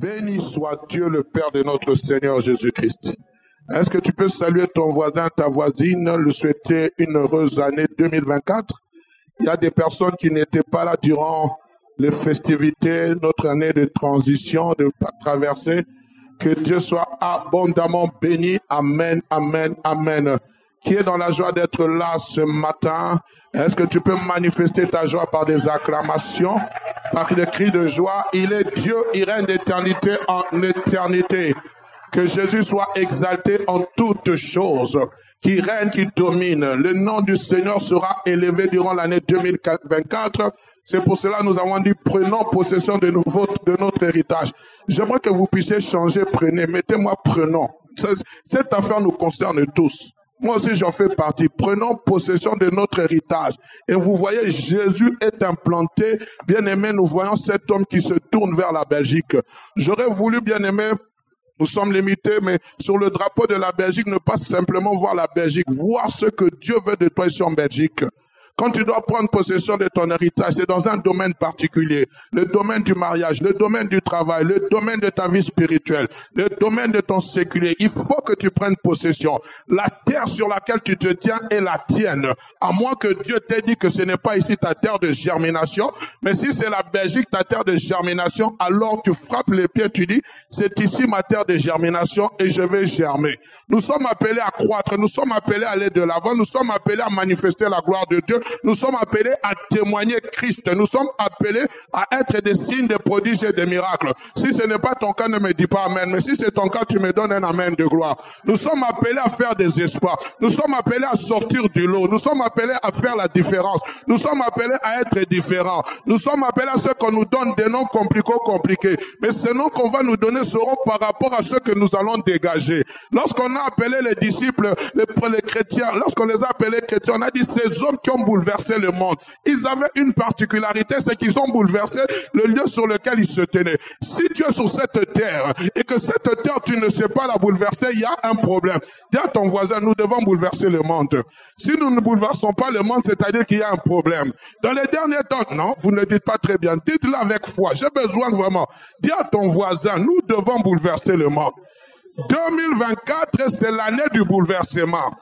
Béni soit Dieu le Père de notre Seigneur Jésus-Christ. Est-ce que tu peux saluer ton voisin, ta voisine, lui souhaiter une heureuse année 2024 Il y a des personnes qui n'étaient pas là durant les festivités, notre année de transition, de traversée. Que Dieu soit abondamment béni. Amen, amen, amen. Qui est dans la joie d'être là ce matin Est-ce que tu peux manifester ta joie par des acclamations par des cris de joie? Il est Dieu, il règne d'éternité en éternité. Que Jésus soit exalté en toutes choses, qui règne, qui domine. Le nom du Seigneur sera élevé durant l'année 2024. C'est pour cela que nous avons dit prenons possession de, nouveau, de notre héritage. J'aimerais que vous puissiez changer, prenez, mettez-moi prenons. Cette affaire nous concerne tous. Moi aussi, j'en fais partie. Prenons possession de notre héritage. Et vous voyez, Jésus est implanté. Bien aimé, nous voyons cet homme qui se tourne vers la Belgique. J'aurais voulu, bien aimé, nous sommes limités, mais sur le drapeau de la Belgique, ne pas simplement voir la Belgique, voir ce que Dieu veut de toi ici en Belgique. Quand tu dois prendre possession de ton héritage, c'est dans un domaine particulier. Le domaine du mariage, le domaine du travail, le domaine de ta vie spirituelle, le domaine de ton séculier. Il faut que tu prennes possession. La terre sur laquelle tu te tiens est la tienne. À moins que Dieu t'ait dit que ce n'est pas ici ta terre de germination, mais si c'est la Belgique, ta terre de germination, alors tu frappes les pieds, tu dis, c'est ici ma terre de germination et je vais germer. Nous sommes appelés à croître, nous sommes appelés à aller de l'avant, nous sommes appelés à manifester la gloire de Dieu, nous sommes appelés à témoigner Christ. Nous sommes appelés à être des signes, des prodiges et des miracles. Si ce n'est pas ton cas, ne me dis pas Amen. Mais si c'est ton cas, tu me donnes un Amen de gloire. Nous sommes appelés à faire des espoirs. Nous sommes appelés à sortir du lot. Nous sommes appelés à faire la différence. Nous sommes appelés à être différents. Nous sommes appelés à ce qu'on nous donne des noms compliqués, compliqués. Mais ces noms qu'on va nous donner seront par rapport à ce que nous allons dégager. Lorsqu'on a appelé les disciples, les, les chrétiens, lorsqu'on les a appelés chrétiens, on a dit ces hommes qui ont bouleversé le monde. Ils avaient une particularité, c'est qu'ils ont bouleversé le lieu sur lequel ils se tenaient. Si tu es sur cette terre et que cette terre, tu ne sais pas la bouleverser, il y a un problème. Dis à ton voisin, nous devons bouleverser le monde. Si nous ne bouleversons pas le monde, c'est-à-dire qu'il y a un problème. Dans les derniers temps, non, vous ne dites pas très bien. Dites-le avec foi. J'ai besoin vraiment. Dis à ton voisin, nous devons bouleverser le monde. 2024, c'est l'année du bouleversement.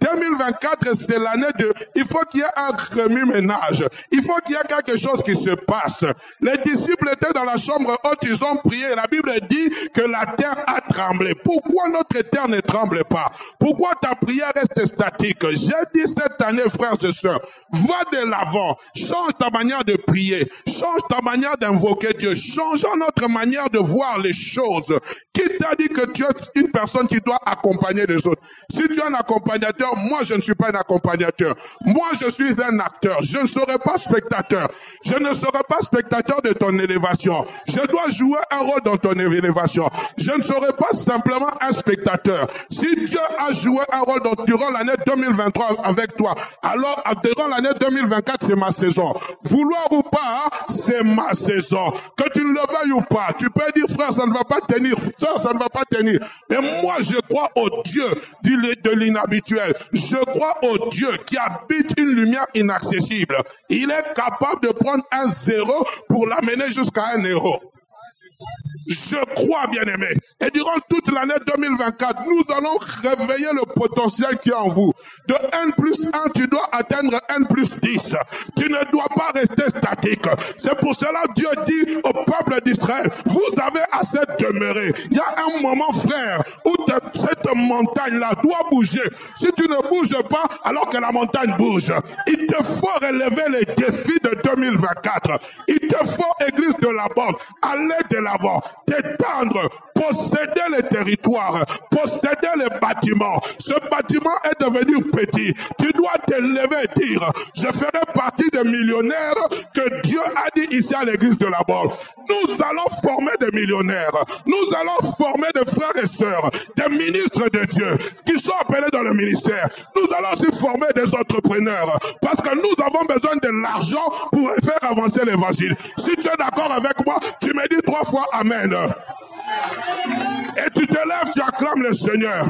2024, c'est l'année de, il faut qu'il y ait un remue-ménage. Il faut qu'il y ait quelque chose qui se passe. Les disciples étaient dans la chambre haute, ils ont prié. La Bible dit que la terre a tremblé. Pourquoi notre terre ne tremble pas? Pourquoi ta prière reste statique? J'ai dit cette année, frères et sœurs, va de l'avant. Change ta manière de prier. Change ta manière d'invoquer Dieu. Changeons notre manière de voir les choses. Qui t'a dit que tu es une personne qui doit accompagner les autres? Si tu es un accompagnateur, moi je ne suis pas un accompagnateur. Moi je suis un acteur. Je ne serai pas spectateur. Je ne serai pas spectateur de ton élévation. Je dois jouer un rôle dans ton élévation. Je ne serai pas simplement un spectateur. Si Dieu a joué un rôle dans, durant l'année 2023 avec toi, alors durant l'année 2024 c'est ma saison. Vouloir ou pas, c'est ma saison. Que tu le veuilles ou pas, tu peux dire frère ça ne va pas tenir, frère ça ne va pas tenir. Mais moi je crois au Dieu de l'inhabituel. Je crois au Dieu qui habite une lumière inaccessible. Il est capable de prendre un zéro pour l'amener jusqu'à un héros. Je crois, bien aimé. Et durant toute l'année 2024, nous allons réveiller le potentiel qui est en vous. De N plus 1, tu dois atteindre N plus 10. Tu ne dois pas rester statique. C'est pour cela Dieu dit au peuple d'Israël, vous avez assez demeuré. Il y a un moment, frère, où cette montagne-là doit bouger. Si tu ne bouges pas, alors que la montagne bouge, il te faut relever les défis de 2024. Il te faut, église de la bande, aller de t'étendre, posséder les territoires, posséder les bâtiments. Ce bâtiment est devenu petit. Tu dois te lever et dire, je ferai partie des millionnaires que Dieu a dit ici à l'église de la Bolle. Nous allons former des millionnaires. Nous allons former des frères et sœurs, des ministres de Dieu qui sont appelés dans le ministère. Nous allons aussi former des entrepreneurs parce que nous avons besoin de l'argent pour faire avancer l'évangile. Si tu es d'accord avec moi, tu me dis trois fois Amen. Et tu te lèves, tu acclames le Seigneur.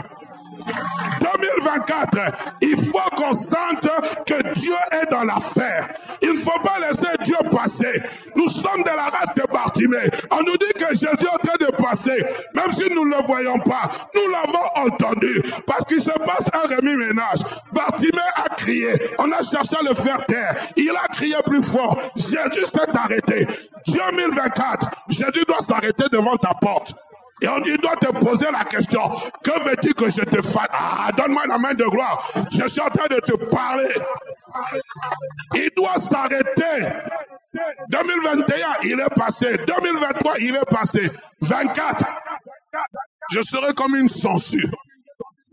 2024, il faut qu'on sente que Dieu est dans l'affaire. Il ne faut pas laisser Dieu passer. Nous sommes de la race de Bartimée. On nous dit que Jésus est en train de passer, même si nous ne le voyons pas. Nous l'avons entendu parce qu'il se passe un remis ménage. Bartimée a crié. On a cherché à le faire taire. Il a crié plus fort. Jésus s'est arrêté. 2024, Jésus doit s'arrêter devant ta porte. Et on dit, doit te poser la question, que veux-tu que je te fasse? Ah, donne-moi la main de gloire. Je suis en train de te parler. Il doit s'arrêter. 2021, il est passé. 2023, il est passé. 24, je serai comme une censure.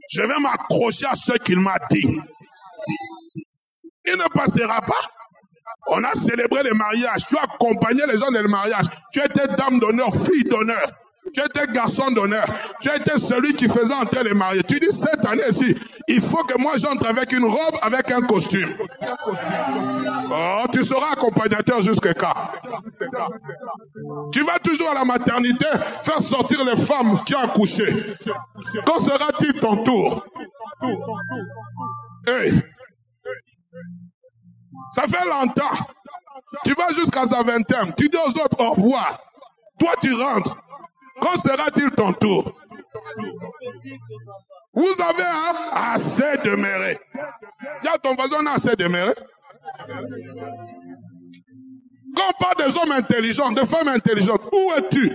Je vais m'accrocher à ce qu'il m'a dit. Il ne passera pas. On a célébré le mariage. Tu as accompagné les gens dans le mariage. Tu étais dame d'honneur, fille d'honneur. Tu étais garçon d'honneur. Tu étais celui qui faisait entrer les mariés. Tu dis cette année-ci, il faut que moi j'entre avec une robe, avec un costume. Oh, tu seras accompagnateur jusqu'à quand? Tu vas toujours à la maternité faire sortir les femmes qui ont accouché. Quand sera-t-il ton tour? Ça fait longtemps. Tu vas jusqu'à sa vingtaine. Tu dis aux autres au revoir. Toi, tu rentres. Quand sera-t-il ton tour Vous avez assez demeuré. Il y a ton voisin, a assez. Quand on parle des hommes intelligents, des femmes intelligentes, où es-tu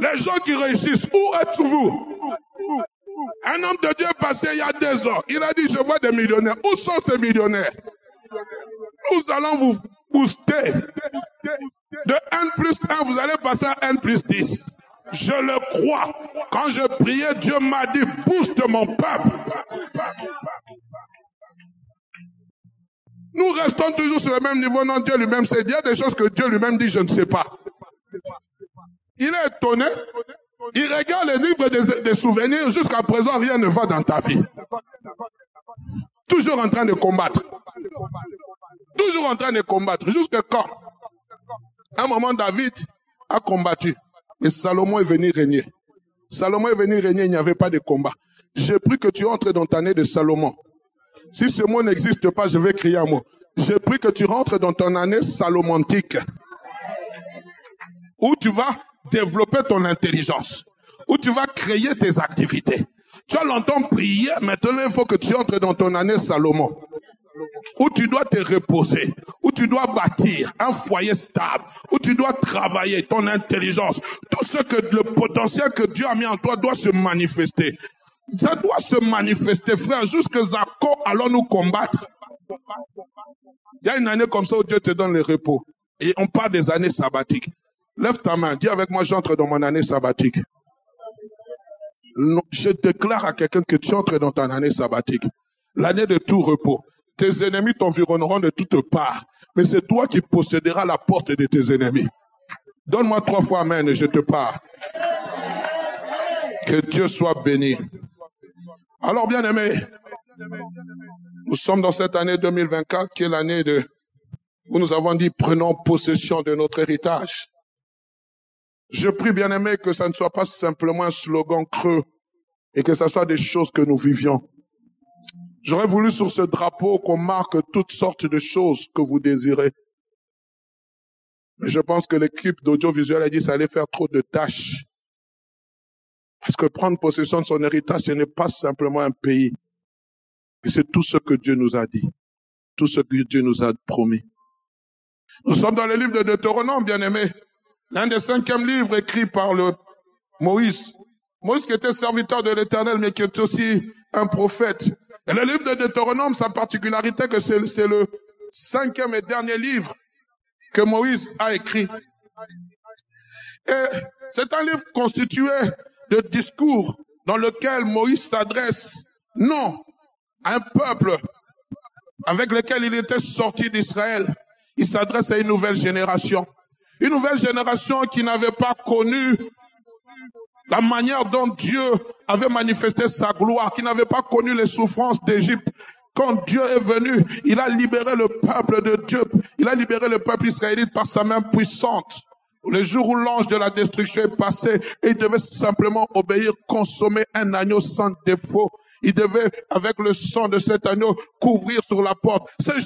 Les gens qui réussissent, où êtes-vous Un homme de Dieu passé il y a deux ans, il a dit, je vois des millionnaires. Où sont ces millionnaires Nous allons vous booster. De N plus 1, vous allez passer à N plus 10. Je le crois. Quand je priais, Dieu m'a dit, booste mon peuple. Nous restons toujours sur le même niveau. Non, Dieu lui-même sait. Il y a des choses que Dieu lui-même dit, je ne sais pas. Il est étonné. Il regarde les livres des, souvenirs. Jusqu'à présent, rien ne va dans ta vie. Toujours en train de combattre. Toujours en train de combattre. Jusqu'à quand? Un moment, David a combattu. Et Salomon est venu régner. Salomon est venu régner, il n'y avait pas de combat. J'ai pris que tu entres dans ta année de Salomon. Si ce mot n'existe pas, je vais crier un mot. J'ai pris que tu rentres dans ton année salomontique. Où tu vas développer ton intelligence. Où tu vas créer tes activités. Tu as longtemps prié, maintenant il faut que tu entres dans ton année Salomon où tu dois te reposer, où tu dois bâtir un foyer stable, où tu dois travailler ton intelligence. Tout ce que le potentiel que Dieu a mis en toi doit se manifester. Ça doit se manifester, frère, jusqu'à quand allons-nous combattre. Il y a une année comme ça où Dieu te donne le repos. Et on parle des années sabbatiques. Lève ta main, dis avec moi, j'entre dans mon année sabbatique. je déclare à quelqu'un que tu entres dans ton année sabbatique. L'année de tout repos. Tes ennemis t'environneront de toutes parts, mais c'est toi qui posséderas la porte de tes ennemis. Donne-moi trois fois Amen et je te parle. Que Dieu soit béni. Alors, bien aimé, nous sommes dans cette année 2024 qui est l'année de, où nous avons dit prenons possession de notre héritage. Je prie, bien aimé, que ça ne soit pas simplement un slogan creux et que ce soit des choses que nous vivions. J'aurais voulu sur ce drapeau qu'on marque toutes sortes de choses que vous désirez. Mais je pense que l'équipe d'audiovisuel a dit ça allait faire trop de tâches. Parce que prendre possession de son héritage, ce n'est pas simplement un pays. Mais c'est tout ce que Dieu nous a dit. Tout ce que Dieu nous a promis. Nous sommes dans le livre de Deutéronome, bien aimé. L'un des cinquièmes livres écrits par le Moïse. Moïse qui était serviteur de l'éternel, mais qui est aussi un prophète. Et le livre de Deutéronome, sa particularité, que c'est le cinquième et dernier livre que Moïse a écrit. Et c'est un livre constitué de discours dans lequel Moïse s'adresse non à un peuple avec lequel il était sorti d'Israël. Il s'adresse à une nouvelle génération. Une nouvelle génération qui n'avait pas connu la manière dont Dieu avait manifesté sa gloire, qui n'avait pas connu les souffrances d'Égypte. Quand Dieu est venu, il a libéré le peuple de Dieu. Il a libéré le peuple israélite par sa main puissante. Le jour où l'ange de la destruction est passé, il devait simplement obéir, consommer un agneau sans défaut. Il devait, avec le sang de cet agneau, couvrir sur la porte. Cette,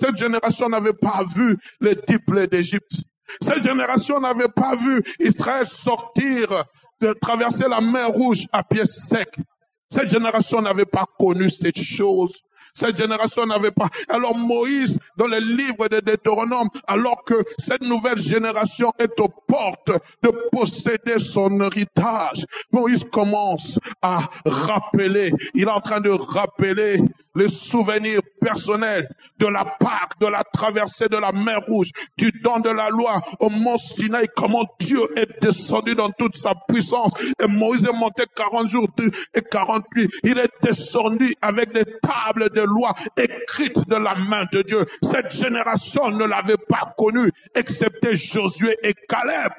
cette génération n'avait pas vu les dix d'Égypte. Cette génération n'avait pas vu Israël sortir, de traverser la mer rouge à pied sec. Cette génération n'avait pas connu cette chose. Cette génération n'avait pas. Alors Moïse, dans le livre de Deutéronome, alors que cette nouvelle génération est aux portes de posséder son héritage, Moïse commence à rappeler, il est en train de rappeler les souvenirs personnels de la Pâque, de la traversée de la mer Rouge, du don de la loi au mont Sinaï, comment Dieu est descendu dans toute sa puissance. Et Moïse est monté 40 jours et 40 nuits. Il est descendu avec des tables de loi écrites de la main de Dieu. Cette génération ne l'avait pas connu, excepté Josué et Caleb.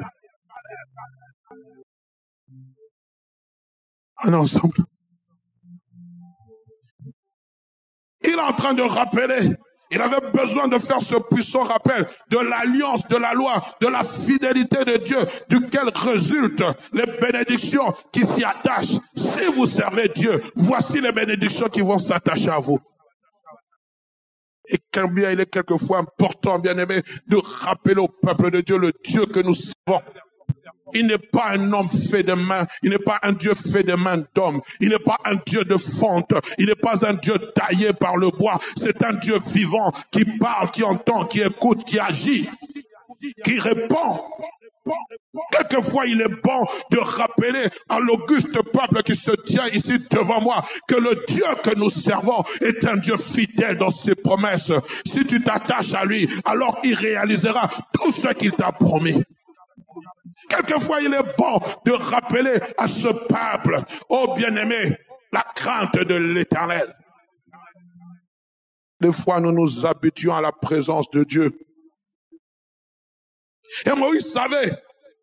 Ensemble. Il est en train de rappeler. Il avait besoin de faire ce puissant rappel de l'alliance, de la loi, de la fidélité de Dieu, duquel résultent les bénédictions qui s'y attachent. Si vous servez Dieu, voici les bénédictions qui vont s'attacher à vous. Et combien il est quelquefois important, bien aimé, de rappeler au peuple de Dieu le Dieu que nous servons. Il n'est pas un homme fait de main. Il n'est pas un Dieu fait de main d'homme. Il n'est pas un Dieu de fonte. Il n'est pas un Dieu taillé par le bois. C'est un Dieu vivant qui parle, qui entend, qui écoute, qui agit, qui répond. Quelquefois, il est bon de rappeler à l'auguste peuple qui se tient ici devant moi que le Dieu que nous servons est un Dieu fidèle dans ses promesses. Si tu t'attaches à lui, alors il réalisera tout ce qu'il t'a promis. Quelquefois, il est bon de rappeler à ce peuple, oh bien-aimé, la crainte de l'éternel. Des fois, nous nous habituons à la présence de Dieu. Et Moïse savait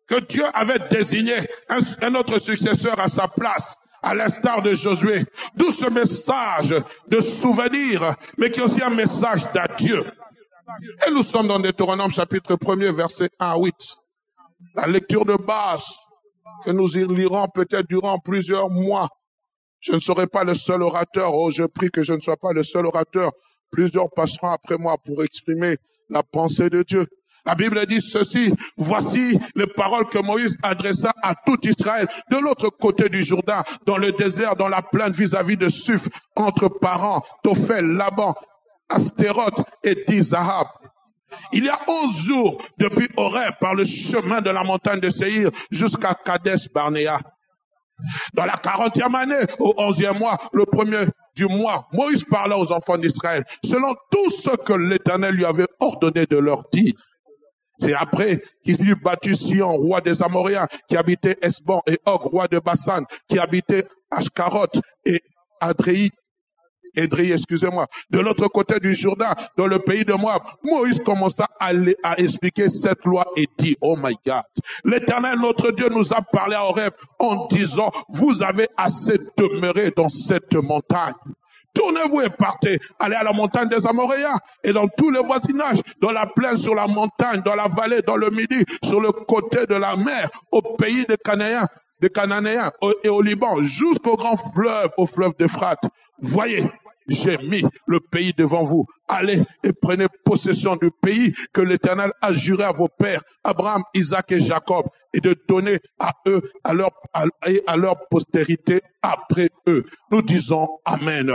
que Dieu avait désigné un, autre successeur à sa place, à l'instar de Josué. D'où ce message de souvenir, mais qui est aussi un message d'adieu. Et nous sommes dans Deutéronome chapitre 1er, verset 1 à 8 la lecture de base que nous y lirons peut-être durant plusieurs mois. Je ne serai pas le seul orateur. Oh, je prie que je ne sois pas le seul orateur. Plusieurs passeront après moi pour exprimer la pensée de Dieu. La Bible dit ceci, voici les paroles que Moïse adressa à tout Israël de l'autre côté du Jourdain, dans le désert, dans la plaine vis-à-vis de Suf, entre parents, Tophel, Laban, Astéroth et Dizahab. Il y a onze jours depuis Horeb par le chemin de la montagne de Seir jusqu'à Kadesh Barnea. Dans la quarantième année, au onzième mois, le premier du mois, Moïse parla aux enfants d'Israël selon tout ce que l'Éternel lui avait ordonné de leur dire. C'est après qu'il eut battu Sion, roi des Amoréens, qui habitait Esbon, et Og, roi de Bassan, qui habitait Ashkaroth et Adréi, Edri, excusez-moi, de l'autre côté du Jourdain, dans le pays de Moab, Moïse commença à, à expliquer cette loi et dit, oh my God, l'éternel notre Dieu nous a parlé à Horeb en disant, vous avez assez demeuré dans cette montagne. Tournez-vous et partez. Allez à la montagne des Amoréens et dans tous les voisinages, dans la plaine, sur la montagne, dans la vallée, dans le midi, sur le côté de la mer, au pays des Cananéens, des Cananéens et au Liban, jusqu'au grand fleuve, au fleuve d'Euphrate. Voyez, j'ai mis le pays devant vous. Allez et prenez possession du pays que l'Éternel a juré à vos pères, Abraham, Isaac et Jacob, et de donner à eux, à leur, et à leur postérité après eux. Nous disons Amen.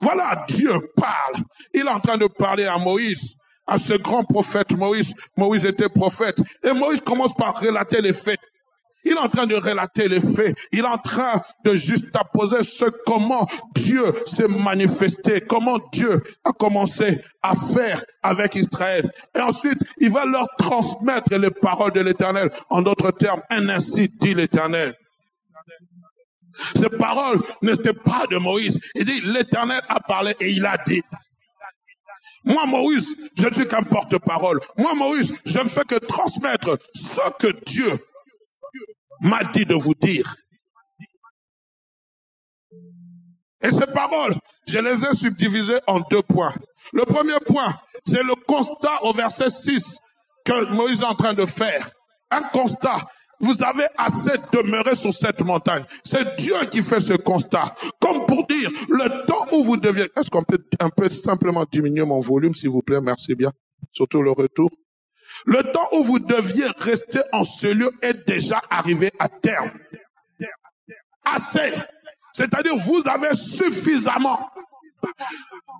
Voilà, Dieu parle. Il est en train de parler à Moïse à ce grand prophète Moïse. Moïse était prophète. Et Moïse commence par relater les faits. Il est en train de relater les faits. Il est en train de juxtaposer ce comment Dieu s'est manifesté, comment Dieu a commencé à faire avec Israël. Et ensuite, il va leur transmettre les paroles de l'éternel. En d'autres termes, un ainsi dit l'éternel. Ces paroles n'étaient pas de Moïse. Il dit, l'éternel a parlé et il a dit. Moi, Moïse, je ne suis qu'un porte-parole. Moi, Moïse, je ne fais que transmettre ce que Dieu m'a dit de vous dire. Et ces paroles, je les ai subdivisées en deux points. Le premier point, c'est le constat au verset 6 que Moïse est en train de faire. Un constat. Vous avez assez demeuré sur cette montagne. C'est Dieu qui fait ce constat. Comme pour dire, le temps où vous deviez... Est-ce qu'on peut un peu simplement diminuer mon volume, s'il vous plaît? Merci bien. Surtout le retour. Le temps où vous deviez rester en ce lieu est déjà arrivé à terme. Assez. C'est-à-dire, vous avez suffisamment.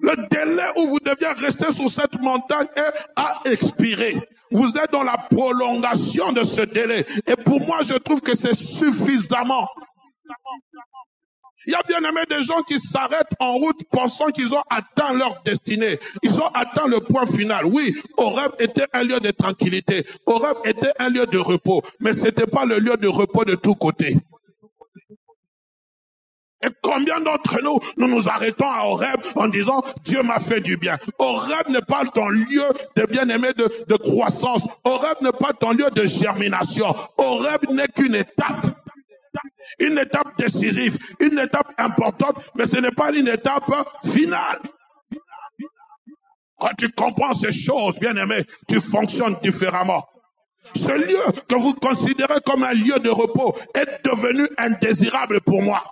Le délai où vous deviez rester sur cette montagne a expiré. Vous êtes dans la prolongation de ce délai. Et pour moi, je trouve que c'est suffisamment. Il y a bien aimé des gens qui s'arrêtent en route pensant qu'ils ont atteint leur destinée. Ils ont atteint le point final. Oui, Horeb était un lieu de tranquillité. Horeb était un lieu de repos. Mais c'était pas le lieu de repos de tous côtés. Et combien d'entre nous, nous nous arrêtons à Horeb en disant, Dieu m'a fait du bien. Horeb n'est pas ton lieu de bien-aimé de, de croissance. Horeb n'est pas ton lieu de germination. Horeb n'est qu'une étape. Une étape décisive, une étape importante, mais ce n'est pas une étape finale. Quand tu comprends ces choses, bien aimé, tu fonctionnes différemment. Ce lieu que vous considérez comme un lieu de repos est devenu indésirable pour moi.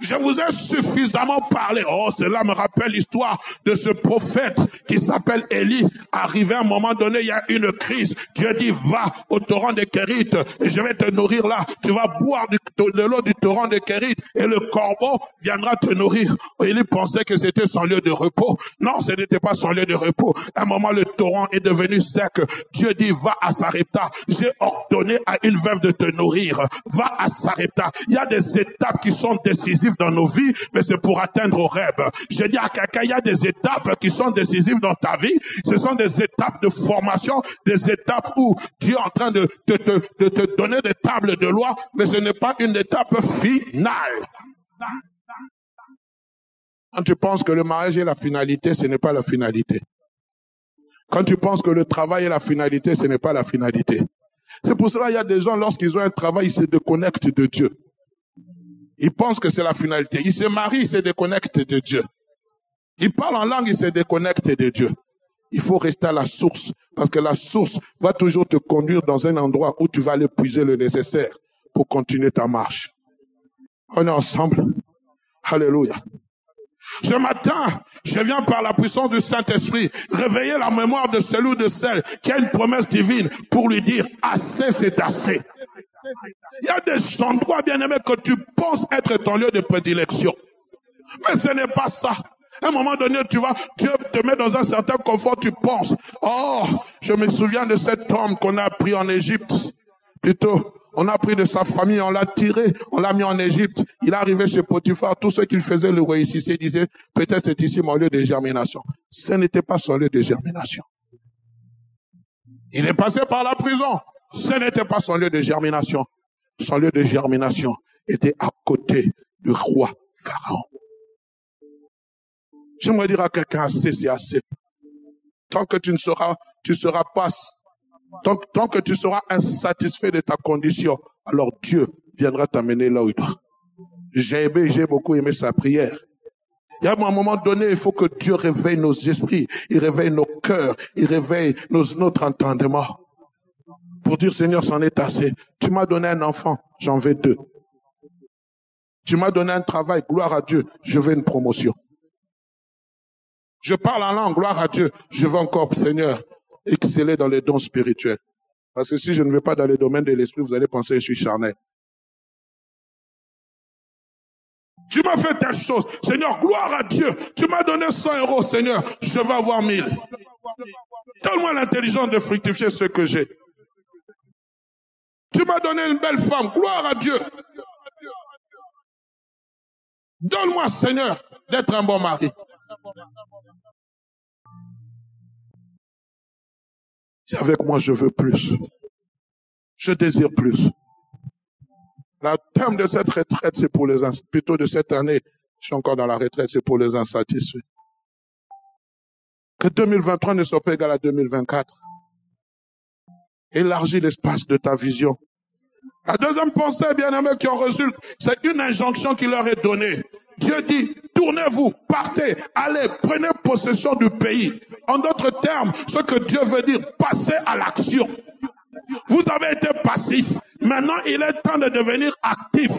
Je vous ai suffisamment parlé. Oh, cela me rappelle l'histoire de ce prophète qui s'appelle Élie. Arrivé à un moment donné, il y a une crise. Dieu dit, va au torrent de Kérit et je vais te nourrir là. Tu vas boire de l'eau du torrent de Kérit et le corbeau viendra te nourrir. Élie pensait que c'était son lieu de repos. Non, ce n'était pas son lieu de repos. À un moment, le torrent est devenu sec. Dieu dit, va à Sarepta. J'ai ordonné à une veuve de te nourrir. Va à Sarepta. Il y a des étapes qui sont décisives dans nos vies, mais c'est pour atteindre au rêve. Je dis à quelqu'un, il y a des étapes qui sont décisives dans ta vie. Ce sont des étapes de formation, des étapes où tu es en train de te, de te donner des tables de loi, mais ce n'est pas une étape finale. Quand tu penses que le mariage est la finalité, ce n'est pas la finalité. Quand tu penses que le travail est la finalité, ce n'est pas la finalité. C'est pour cela qu'il y a des gens, lorsqu'ils ont un travail, ils se déconnectent de Dieu. Il pense que c'est la finalité. Il se marie, il se déconnecte de Dieu. Il parle en langue, il se déconnecte de Dieu. Il faut rester à la source, parce que la source va toujours te conduire dans un endroit où tu vas aller puiser le nécessaire pour continuer ta marche. On est ensemble. Alléluia. Ce matin, je viens par la puissance du Saint-Esprit réveiller la mémoire de celui ou de celle qui a une promesse divine pour lui dire assez, c'est assez. Il y a des endroits, bien aimés, que tu penses être ton lieu de prédilection. Mais ce n'est pas ça. À un moment donné, tu vas, Dieu te met dans un certain confort, tu penses, oh, je me souviens de cet homme qu'on a pris en Égypte. Plutôt, on a pris de sa famille, on l'a tiré, on l'a mis en Égypte. Il est arrivé chez Potiphar, tout ce qu'il faisait le réussissait, il disait, peut-être c'est ici mon lieu de germination. Ce n'était pas son lieu de germination. Il est passé par la prison. Ce n'était pas son lieu de germination. Son lieu de germination était à côté du roi Pharaon. J'aimerais dire à quelqu'un assez, c'est assez. Tant que tu ne seras, tu seras pas, tant, tant que tu seras insatisfait de ta condition, alors Dieu viendra t'amener là où il doit. J'ai aimé, j'ai beaucoup aimé sa prière. Il y a un moment donné, il faut que Dieu réveille nos esprits, il réveille nos cœurs, il réveille nos, notre entendement pour dire Seigneur, c'en est assez. Tu m'as donné un enfant, j'en veux deux. Tu m'as donné un travail, gloire à Dieu, je veux une promotion. Je parle en langue, gloire à Dieu. Je veux encore, Seigneur, exceller dans les dons spirituels. Parce que si je ne vais pas dans les domaines de l'esprit, vous allez penser que je suis charnel. Tu m'as fait telle chose. Seigneur, gloire à Dieu. Tu m'as donné 100 euros, Seigneur. Je vais avoir 1000. Donne-moi l'intelligence de fructifier ce que j'ai. Tu m'as donné une belle femme. Gloire à Dieu. Donne-moi, Seigneur, d'être un bon mari. Dis avec moi, je veux plus. Je désire plus. Le terme de cette retraite, c'est pour les plutôt de cette année, je suis encore dans la retraite, c'est pour les insatisfaits. Que 2023 ne soit pas égal à 2024. Élargis l'espace de ta vision. La deuxième pensée, bien aimé, qui en résulte, c'est une injonction qui leur est donnée. Dieu dit, tournez-vous, partez, allez, prenez possession du pays. En d'autres termes, ce que Dieu veut dire, passez à l'action. Vous avez été passif. Maintenant, il est temps de devenir actif.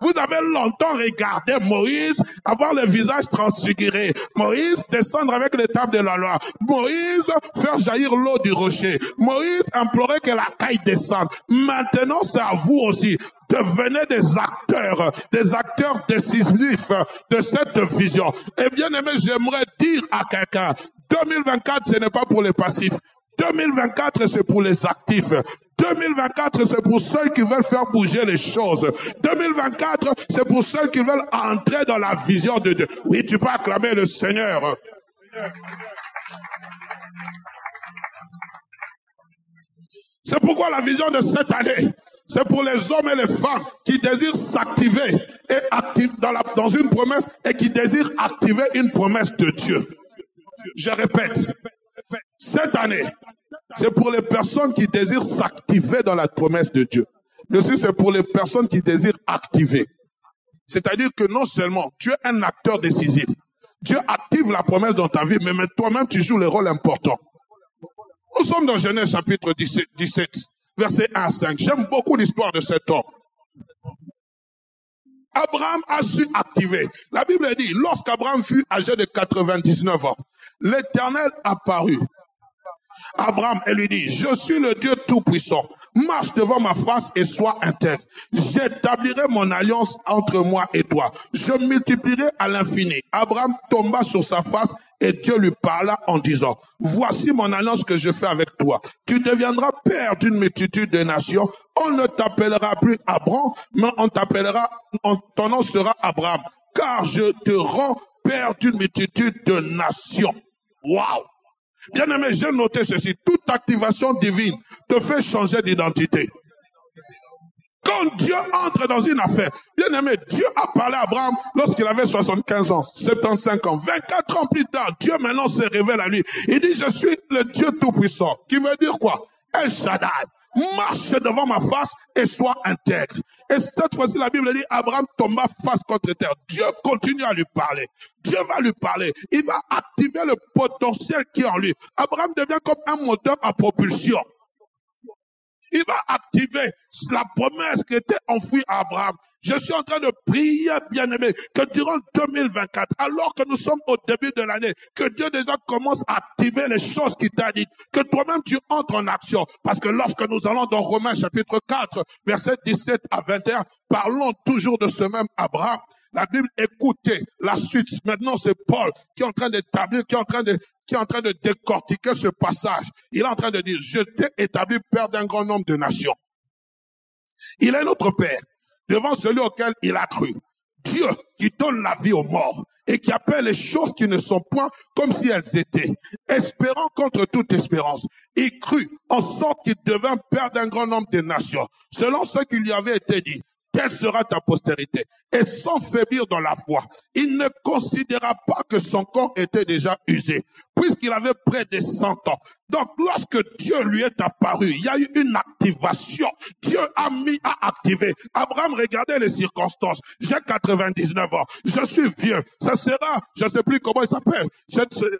Vous avez longtemps regardé Moïse avoir le visage transfiguré. Moïse descendre avec l'étape de la loi. Moïse faire jaillir l'eau du rocher. Moïse implorer que la caille descende. Maintenant, c'est à vous aussi. Devenez des acteurs, des acteurs décisifs de cette vision. Et bien aimé, j'aimerais dire à quelqu'un, 2024, ce n'est pas pour les passifs. 2024, c'est pour les actifs. 2024, c'est pour ceux qui veulent faire bouger les choses. 2024, c'est pour ceux qui veulent entrer dans la vision de Dieu. Oui, tu peux acclamer le Seigneur. C'est pourquoi la vision de cette année, c'est pour les hommes et les femmes qui désirent s'activer et activer dans, la, dans une promesse et qui désirent activer une promesse de Dieu. Je répète, cette année, c'est pour les personnes qui désirent s'activer dans la promesse de Dieu. Mais aussi c'est pour les personnes qui désirent activer. C'est-à-dire que non seulement tu es un acteur décisif, Dieu active la promesse dans ta vie, mais toi-même tu joues le rôle important. Nous sommes dans Genèse chapitre 17, 17 verset 1 à 5. J'aime beaucoup l'histoire de cet homme. Abraham a su activer. La Bible dit, lorsqu'Abraham fut âgé de 99 ans, l'Éternel apparut Abraham et lui dit, je suis le Dieu Tout-Puissant. Marche devant ma face et sois intègre. J'établirai mon alliance entre moi et toi. Je multiplierai à l'infini. Abraham tomba sur sa face et Dieu lui parla en disant, voici mon alliance que je fais avec toi. Tu deviendras père d'une multitude de nations. On ne t'appellera plus Abraham, mais on t'appellera, ton nom sera Abraham. Car je te rends père d'une multitude de nations. Waouh! Bien aimé, j'ai noté ceci. Toute activation divine te fait changer d'identité. Quand Dieu entre dans une affaire, bien aimé, Dieu a parlé à Abraham lorsqu'il avait 75 ans, 75 ans, 24 ans plus tard, Dieu maintenant se révèle à lui. Il dit, je suis le Dieu Tout-Puissant. Qui veut dire quoi? El Shaddai marche devant ma face et sois intègre. Et cette fois-ci, la Bible dit, Abraham tomba face contre terre. Dieu continue à lui parler. Dieu va lui parler. Il va activer le potentiel qui est en lui. Abraham devient comme un moteur à propulsion. Il va activer la promesse qui était enfouie à Abraham. Je suis en train de prier, bien-aimé, que durant 2024, alors que nous sommes au début de l'année, que Dieu déjà commence à activer les choses qu'il t'a dites, que toi-même tu entres en action. Parce que lorsque nous allons dans Romains chapitre 4, verset 17 à 21, parlons toujours de ce même Abraham. La Bible, écoutez la suite. Maintenant, c'est Paul qui est en train d'établir, qui est en train de, qui est en train de décortiquer ce passage. Il est en train de dire, je t'ai établi père d'un grand nombre de nations. Il est notre père devant celui auquel il a cru. Dieu qui donne la vie aux morts et qui appelle les choses qui ne sont point comme si elles étaient, espérant contre toute espérance. Il crut en sorte qu'il devint père d'un grand nombre de nations, selon ce qui lui avait été dit telle sera ta postérité? Et sans faiblir dans la foi, il ne considéra pas que son corps était déjà usé, puisqu'il avait près de 100 ans, Donc, lorsque Dieu lui est apparu, il y a eu une activation. Dieu a mis à activer. Abraham, regardez les circonstances. J'ai 99 ans. Je suis vieux. Ce sera, je ne sais plus comment il s'appelle,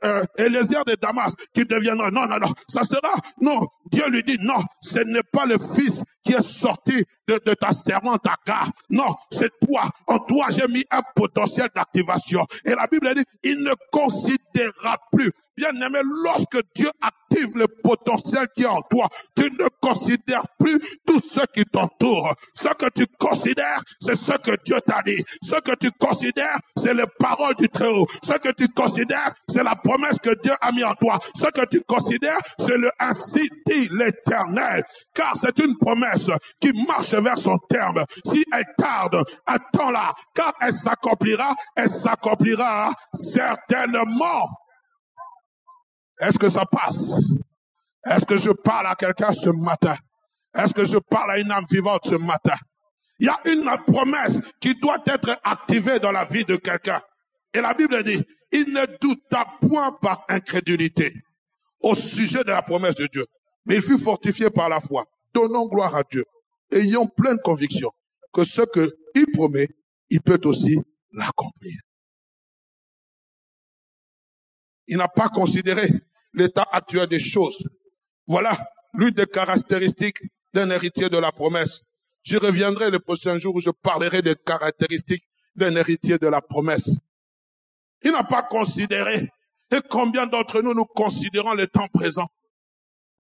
euh, de Damas qui deviendra. Non, non, non. Ça sera, non. Dieu lui dit, non, ce n'est pas le fils qui est sorti de, ta servante Agar. Non, c'est toi. En toi, j'ai mis un potentiel d'activation. Et la Bible dit, il ne considérera plus. Bien aimé, lorsque Dieu active le potentiel qui est en toi, tu ne considères plus tout ce qui t'entoure. Ce que tu considères, c'est ce que Dieu t'a dit. Ce que tu considères, c'est les paroles du Très-Haut. Ce que tu considères, c'est la promesse que Dieu a mis en toi. Ce que tu considères, c'est le ainsi l'éternel. Car c'est une promesse qui marche vers son terme. Si elle tarde, attends-la, car elle s'accomplira, elle s'accomplira certainement. Est-ce que ça passe? Est-ce que je parle à quelqu'un ce matin? Est-ce que je parle à une âme vivante ce matin? Il y a une promesse qui doit être activée dans la vie de quelqu'un. Et la Bible dit, il ne douta point par incrédulité au sujet de la promesse de Dieu. Mais il fut fortifié par la foi. Donnons gloire à Dieu. Ayons pleine conviction que ce qu'il promet, il peut aussi l'accomplir. Il n'a pas considéré l'état actuel des choses. Voilà l'une des caractéristiques d'un héritier de la promesse. J'y reviendrai le prochain jour où je parlerai des caractéristiques d'un héritier de la promesse. Il n'a pas considéré. Et combien d'entre nous nous considérons le temps présent?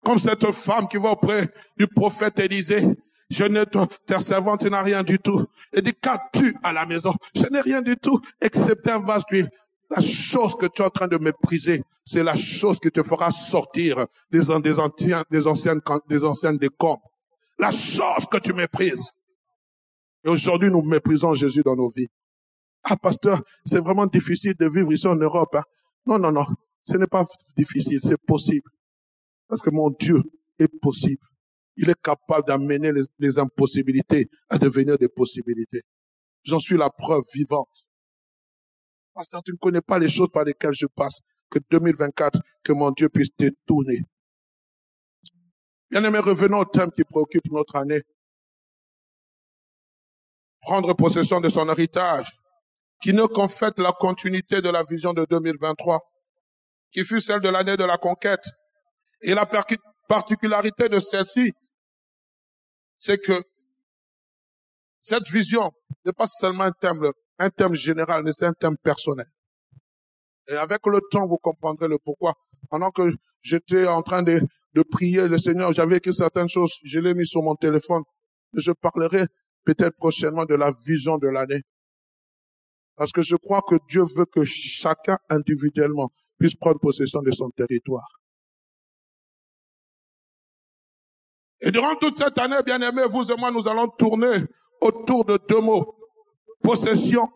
Comme cette femme qui va auprès du prophète Élisée. Je ne ta servante n'a rien du tout. Et dit, qu'as-tu à la maison? Je n'ai rien du tout, excepté un vase d'huile. La chose que tu es en train de mépriser, c'est la chose qui te fera sortir des, des, anciens, des anciennes, des anciennes décombres. La chose que tu méprises. Et aujourd'hui, nous méprisons Jésus dans nos vies. Ah, pasteur, c'est vraiment difficile de vivre ici en Europe. Hein. Non, non, non. Ce n'est pas difficile, c'est possible. Parce que mon Dieu est possible. Il est capable d'amener les, impossibilités à devenir des possibilités. J'en suis la preuve vivante. Pasteur, tu ne connais pas les choses par lesquelles je passe. Que 2024, que mon Dieu puisse te tourner. Bien aimé, revenons au thème qui préoccupe notre année. Prendre possession de son héritage, qui ne fait la continuité de la vision de 2023, qui fut celle de l'année de la conquête. Et la particularité de celle-ci, c'est que cette vision n'est pas seulement un thème un thème général, mais c'est un thème personnel. Et avec le temps, vous comprendrez le pourquoi. Pendant que j'étais en train de, de prier le Seigneur, j'avais écrit certaines choses, je l'ai mis sur mon téléphone. Je parlerai peut-être prochainement de la vision de l'année. Parce que je crois que Dieu veut que chacun individuellement puisse prendre possession de son territoire. Et durant toute cette année, bien aimé, vous et moi, nous allons tourner autour de deux mots possession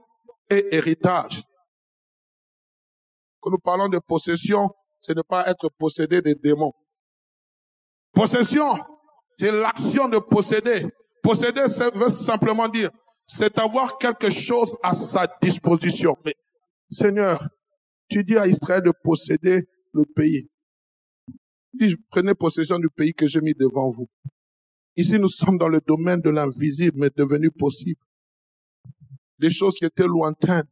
et héritage. Quand nous parlons de possession, ce n'est pas être possédé des démons. Possession, c'est l'action de posséder. Posséder, ça veut simplement dire, c'est avoir quelque chose à sa disposition. Mais, Seigneur, tu dis à Israël de posséder le pays. Dis, prenez possession du pays que j'ai mis devant vous. Ici, nous sommes dans le domaine de l'invisible, mais devenu possible des choses qui étaient lointaines.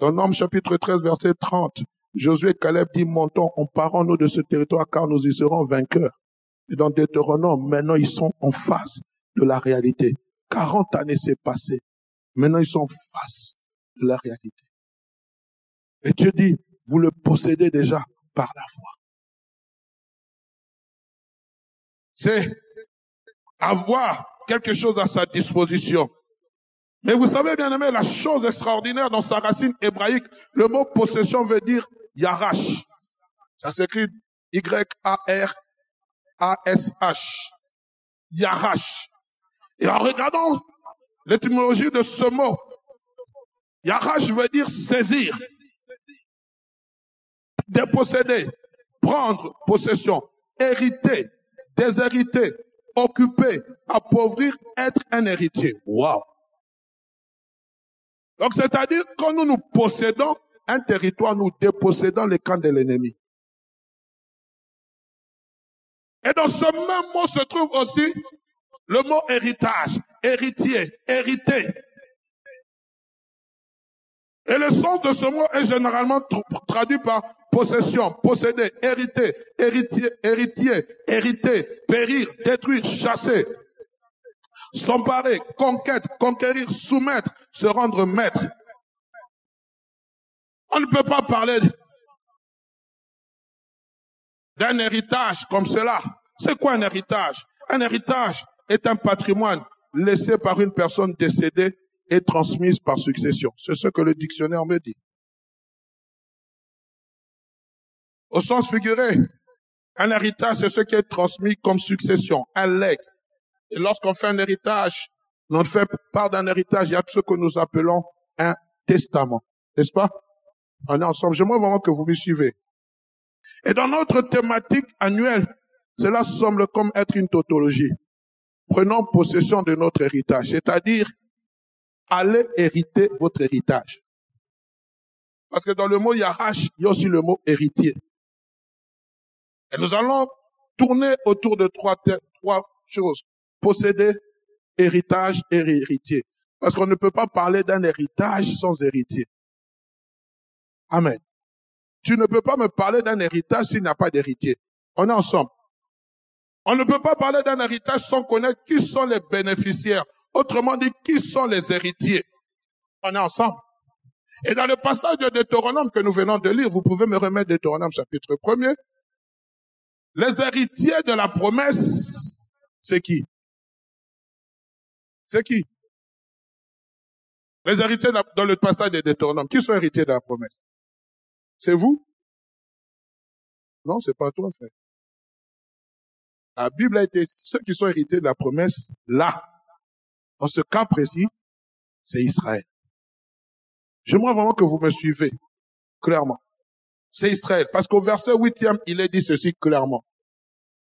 Dans Nombre chapitre 13, verset 30, Josué et Caleb dit, montons, emparons-nous de ce territoire car nous y serons vainqueurs. Et dans Deutéronome, maintenant ils sont en face de la réalité. 40 années s'est passé. Maintenant ils sont en face de la réalité. Et Dieu dit, vous le possédez déjà par la foi. C'est avoir quelque chose à sa disposition. Mais vous savez, bien aimé, la chose extraordinaire dans sa racine hébraïque, le mot possession veut dire yarash. Ça s'écrit Y-A-R-A-S-H. Yarash. Et en regardant l'étymologie de ce mot, yarash veut dire saisir, déposséder, prendre possession, hériter, déshériter, occuper, appauvrir, être un héritier. Wow. Donc, c'est-à-dire, quand nous nous possédons un territoire, nous dépossédons les camps de l'ennemi. Et dans ce même mot se trouve aussi le mot héritage, héritier, hérité. Et le sens de ce mot est généralement traduit par possession, posséder, hériter, héritier, héritier, hériter, périr, détruire, chasser, s'emparer, conquête, conquérir, soumettre, se rendre maître. On ne peut pas parler d'un héritage comme cela. C'est quoi un héritage? Un héritage est un patrimoine laissé par une personne décédée et transmise par succession. C'est ce que le dictionnaire me dit. Au sens figuré, un héritage, c'est ce qui est transmis comme succession, un legs. Et lorsqu'on fait un héritage, on fait part d'un héritage, il y a ce que nous appelons un testament. N'est-ce pas? On est ensemble. J'aimerais vraiment que vous me suivez. Et dans notre thématique annuelle, cela semble comme être une tautologie. Prenons possession de notre héritage, c'est-à-dire allez hériter votre héritage. Parce que dans le mot Yarash, il y a aussi le mot héritier. Et nous allons tourner autour de trois, trois choses. Posséder, héritage et héritier. Parce qu'on ne peut pas parler d'un héritage sans héritier. Amen. Tu ne peux pas me parler d'un héritage s'il n'y a pas d'héritier. On est ensemble. On ne peut pas parler d'un héritage sans connaître qui sont les bénéficiaires. Autrement dit, qui sont les héritiers? On est ensemble. Et dans le passage de Deutéronome que nous venons de lire, vous pouvez me remettre Deutéronome chapitre 1er. Les héritiers de la promesse, c'est qui? C'est qui? Les héritiers dans le passage de Deutéronome, qui sont héritiers de la promesse? C'est vous? Non, c'est pas toi, frère. La Bible a été, ceux qui sont hérités de la promesse, là, dans ce cas précis, c'est Israël. J'aimerais vraiment que vous me suivez, clairement. C'est Israël. Parce qu'au verset 8e, il est dit ceci clairement.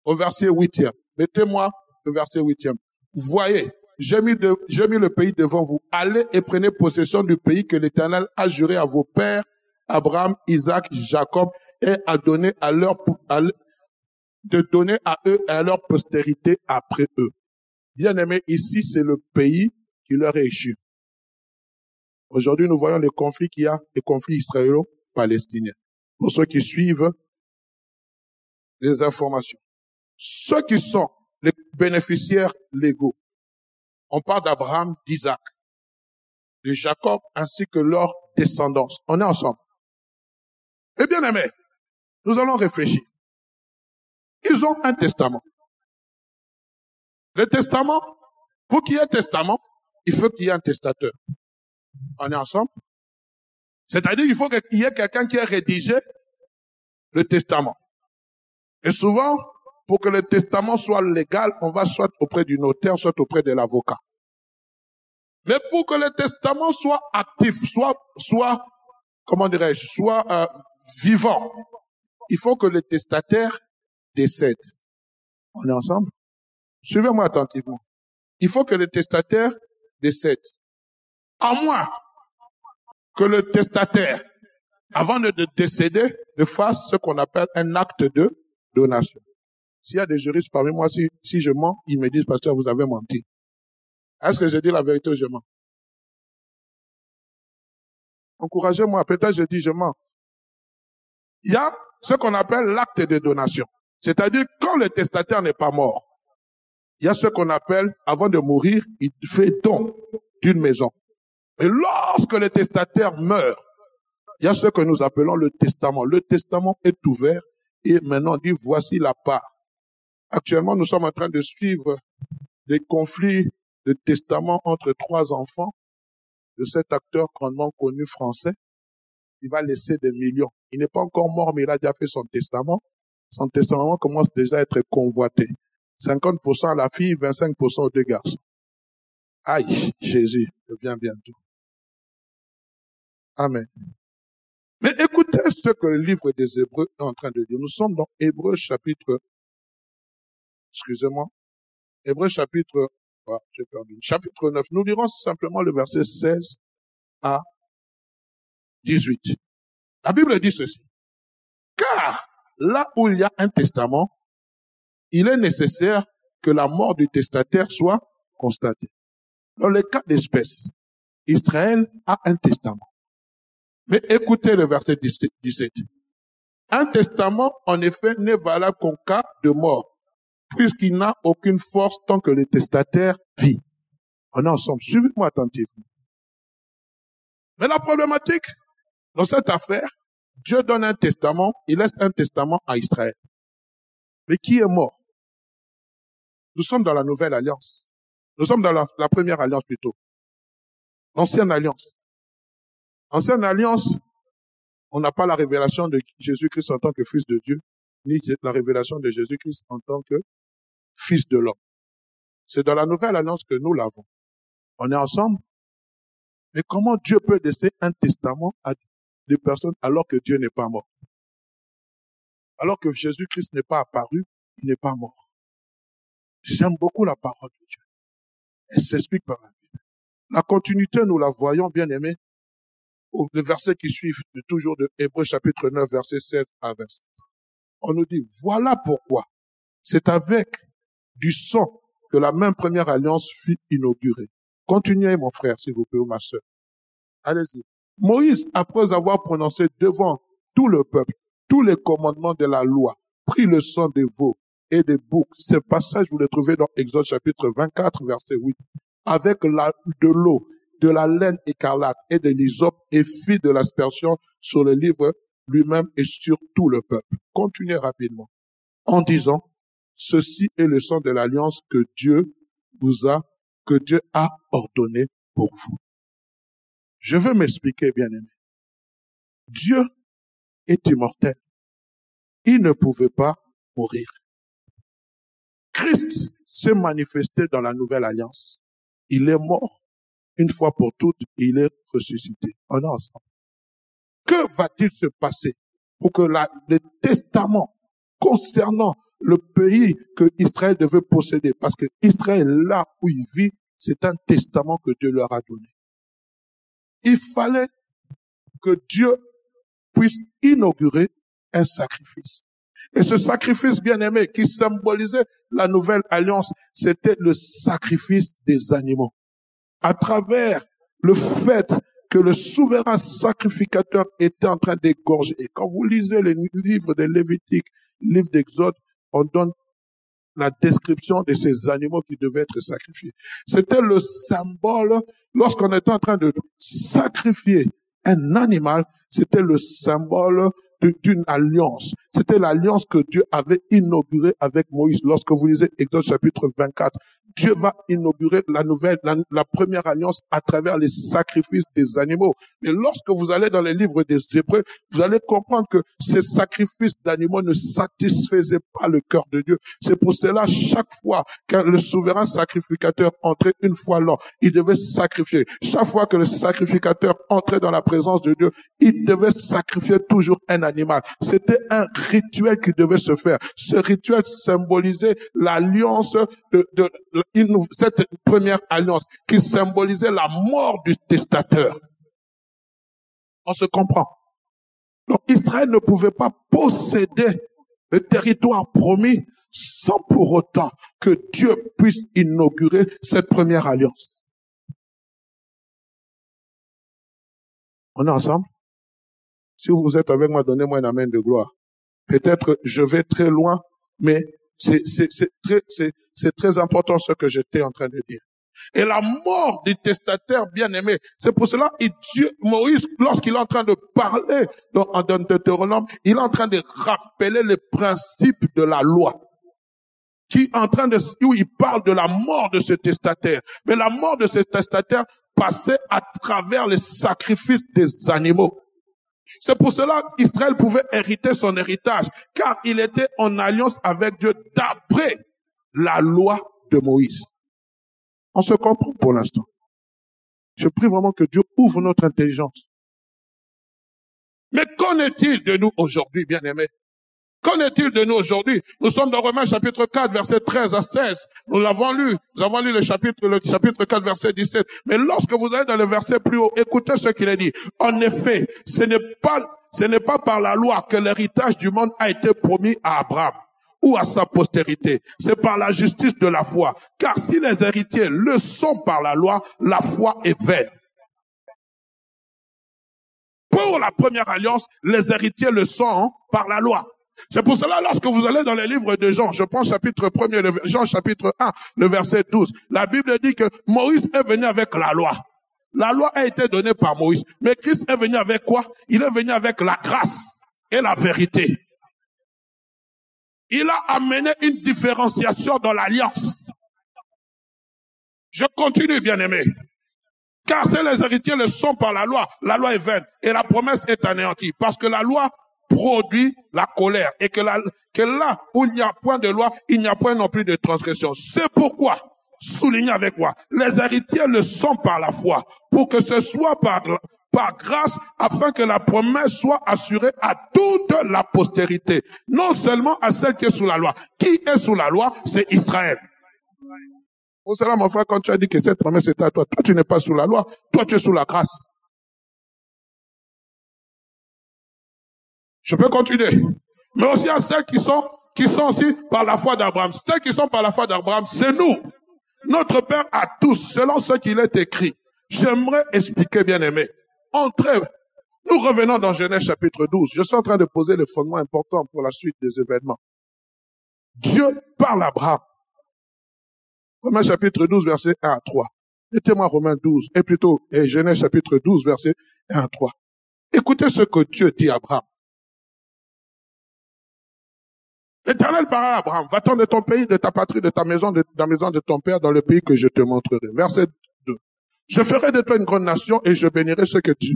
Au verset 8e. Mettez-moi le verset 8e. Voyez, j'ai mis, j'ai mis le pays devant vous. Allez et prenez possession du pays que l'Éternel a juré à vos pères Abraham, Isaac, Jacob, et à donner à leur, de donner à eux et à leur postérité après eux. Bien aimé, ici, c'est le pays qui leur est échu. Aujourd'hui, nous voyons les conflits qu'il y a, les conflits israélo-palestiniens. Pour ceux qui suivent les informations. Ceux qui sont les bénéficiaires légaux. On parle d'Abraham, d'Isaac, de Jacob, ainsi que leur descendance. On est ensemble. Eh bien aimé, nous allons réfléchir. Ils ont un testament. Le testament, pour qu'il y ait un testament, il faut qu'il y ait un testateur. On est ensemble? C'est-à-dire qu'il faut qu'il y ait quelqu'un qui ait rédigé le testament. Et souvent, pour que le testament soit légal, on va soit auprès du notaire, soit auprès de l'avocat. Mais pour que le testament soit actif, soit, soit, comment dirais-je, soit euh, vivant, il faut que le testataire décède. On est ensemble? Suivez-moi attentivement. Il faut que le testataire décède. À moins que le testataire, avant de décéder, ne fasse ce qu'on appelle un acte de donation. S'il y a des juristes parmi moi, si, si je mens, ils me disent, pasteur, vous avez menti. Est-ce que je dis la vérité ou je mens? Encouragez-moi, peut-être je dis je mens il y a ce qu'on appelle l'acte de donation. C'est-à-dire, quand le testataire n'est pas mort, il y a ce qu'on appelle, avant de mourir, il fait don d'une maison. Et lorsque le testataire meurt, il y a ce que nous appelons le testament. Le testament est ouvert et maintenant on dit, voici la part. Actuellement, nous sommes en train de suivre des conflits de testament entre trois enfants de cet acteur grandement connu français il va laisser des millions. Il n'est pas encore mort, mais il a déjà fait son testament. Son testament commence déjà à être convoité. 50% à la fille, 25% aux deux garçons. Aïe, Jésus, je viens bientôt. Amen. Mais écoutez ce que le livre des Hébreux est en train de dire. Nous sommes dans Hébreux chapitre, excusez-moi, Hébreux chapitre, ah, j'ai perdu, chapitre 9. Nous lirons simplement le verset 16 à 18. La Bible dit ceci. Car là où il y a un testament, il est nécessaire que la mort du testataire soit constatée. Dans le cas d'espèce, Israël a un testament. Mais écoutez le verset 17. Un testament, en effet, n'est valable qu'en cas de mort, puisqu'il n'a aucune force tant que le testataire vit. On est ensemble. Suivez-moi attentivement. Mais la problématique, dans cette affaire, Dieu donne un testament, il laisse un testament à Israël. Mais qui est mort? Nous sommes dans la nouvelle alliance. Nous sommes dans la, première alliance plutôt. L'ancienne alliance. Ancienne alliance, on n'a pas la révélation de Jésus-Christ en tant que fils de Dieu, ni la révélation de Jésus-Christ en tant que fils de l'homme. C'est dans la nouvelle alliance que nous l'avons. On est ensemble. Mais comment Dieu peut laisser un testament à des personnes alors que Dieu n'est pas mort? Alors que Jésus-Christ n'est pas apparu, il n'est pas mort. J'aime beaucoup la parole de Dieu. Elle s'explique par la Bible. La continuité, nous la voyons, bien aimé, au verset qui suivent, toujours de Hébreu chapitre 9, verset 16 à 27. On nous dit, voilà pourquoi c'est avec du sang que la même première alliance fut inaugurée. Continuez, mon frère, s'il vous plaît, ou ma sœur. Allez-y. Moïse, après avoir prononcé devant tout le peuple tous les commandements de la loi, prit le sang des veaux et des boucs. Ce passage, vous le trouvez dans Exode chapitre 24, verset 8. Avec de l'eau, de la laine écarlate et de l'hysope et fit de l'aspersion sur le livre lui-même et sur tout le peuple. Continuez rapidement. En disant, ceci est le sang de l'alliance que Dieu vous a, que Dieu a ordonné pour vous. Je veux m'expliquer, bien aimé. Dieu est immortel. Il ne pouvait pas mourir. S'est manifesté dans la nouvelle alliance. Il est mort une fois pour toutes et il est ressuscité. On est ensemble. Que va-t-il se passer pour que le testament concernant le pays que Israël devait posséder, parce que Israël, là où il vit, c'est un testament que Dieu leur a donné il fallait que Dieu puisse inaugurer un sacrifice. Et ce sacrifice bien-aimé qui symbolisait la nouvelle alliance, c'était le sacrifice des animaux. À travers le fait que le souverain sacrificateur était en train d'égorger. Et quand vous lisez les livres de Lévitique, livre d'Exode, on donne la description de ces animaux qui devaient être sacrifiés. C'était le symbole, lorsqu'on était en train de sacrifier un animal, c'était le symbole d'une alliance. C'était l'alliance que Dieu avait inaugurée avec Moïse. Lorsque vous lisez Exode chapitre 24, Dieu va inaugurer la nouvelle, la, première alliance à travers les sacrifices des animaux. Et lorsque vous allez dans les livres des Hébreux, vous allez comprendre que ces sacrifices d'animaux ne satisfaisaient pas le cœur de Dieu. C'est pour cela, chaque fois que le souverain sacrificateur entrait une fois là, il devait sacrifier. Chaque fois que le sacrificateur entrait dans la présence de Dieu, il devait sacrifier toujours un animal. C'était un rituel qui devait se faire. Ce rituel symbolisait l'alliance de, de cette première alliance qui symbolisait la mort du testateur. On se comprend. Donc Israël ne pouvait pas posséder le territoire promis sans pour autant que Dieu puisse inaugurer cette première alliance. On est ensemble? Si vous êtes avec moi, donnez-moi un amen de gloire. Peut-être je vais très loin, mais c'est très, important ce que j'étais en train de dire. Et la mort du testataire bien-aimé, c'est pour cela que Dieu, Moïse, lorsqu'il est en train de parler dans, dans Deutéronome, il est en train de rappeler les principes de la loi. Qui est en train de, où il parle de la mort de ce testataire. Mais la mort de ce testataire passait à travers les sacrifices des animaux. C'est pour cela qu'Israël pouvait hériter son héritage, car il était en alliance avec Dieu d'après la loi de Moïse. On se comprend pour l'instant. Je prie vraiment que Dieu ouvre notre intelligence. Mais qu'en est-il de nous aujourd'hui, bien-aimés? Qu'en est-il de nous aujourd'hui? Nous sommes dans Romains chapitre 4, verset 13 à 16. Nous l'avons lu. Nous avons lu le chapitre, le chapitre 4, verset 17. Mais lorsque vous allez dans le verset plus haut, écoutez ce qu'il est dit. En effet, ce n'est pas, ce n'est pas par la loi que l'héritage du monde a été promis à Abraham. ou à sa postérité. C'est par la justice de la foi. Car si les héritiers le sont par la loi, la foi est vaine. Pour la première alliance, les héritiers le sont par la loi. C'est pour cela, lorsque vous allez dans les livres de Jean, je prends chapitre 1 Jean chapitre 1, le verset 12, la Bible dit que Moïse est venu avec la loi. La loi a été donnée par Moïse. Mais Christ est venu avec quoi? Il est venu avec la grâce et la vérité. Il a amené une différenciation dans l'alliance. Je continue, bien aimé. Car si les héritiers le sont par la loi, la loi est vaine et la promesse est anéantie. Parce que la loi produit la colère et que, que là où il n'y a point de loi, il n'y a point non plus de transgression. C'est pourquoi, soulignez avec moi, les héritiers le sont par la foi, pour que ce soit par, par grâce, afin que la promesse soit assurée à toute la postérité, non seulement à celle qui est sous la loi. Qui est sous la loi? C'est Israël. Pour cela, mon frère, quand tu as dit que cette promesse est à toi, toi tu n'es pas sous la loi, toi tu es sous la grâce. Je peux continuer. Mais aussi à celles qui sont, qui sont aussi par la foi d'Abraham. Celles qui sont par la foi d'Abraham, c'est nous. Notre Père à tous, selon ce qu'il est écrit. J'aimerais expliquer, bien aimé. Entrez. Nous revenons dans Genèse chapitre 12. Je suis en train de poser le fondement important pour la suite des événements. Dieu parle à Abraham. Romains chapitre 12, verset 1 à 3. Mettez-moi Romains 12, et plutôt et Genèse chapitre 12, verset 1 à 3. Écoutez ce que Dieu dit à Abraham. L'Éternel parle à Abraham, va-t'en de ton pays, de ta patrie, de ta maison, de, la maison de ton père, dans le pays que je te montrerai. Verset 2. Je ferai de toi une grande nation et je bénirai ce que tu,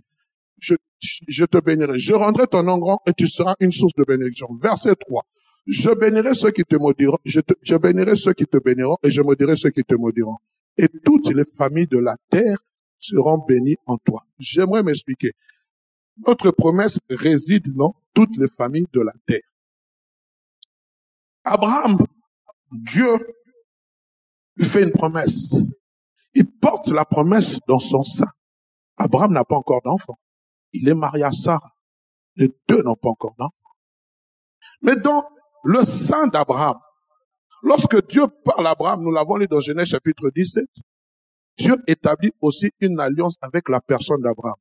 je, je te bénirai. Je rendrai ton nom grand et tu seras une source de bénédiction. Verset 3. Je bénirai ceux qui te maudiront, je, te, je bénirai ceux qui te béniront et je maudirai ceux qui te maudiront. Et toutes les familles de la terre seront bénies en toi. J'aimerais m'expliquer. Notre promesse réside dans toutes les familles de la terre. Abraham, Dieu lui fait une promesse. Il porte la promesse dans son sein. Abraham n'a pas encore d'enfant. Il est marié à Sarah. Les deux n'ont pas encore d'enfant. Mais dans le sein d'Abraham, lorsque Dieu parle à Abraham, nous l'avons lu dans Genèse chapitre 17, Dieu établit aussi une alliance avec la personne d'Abraham.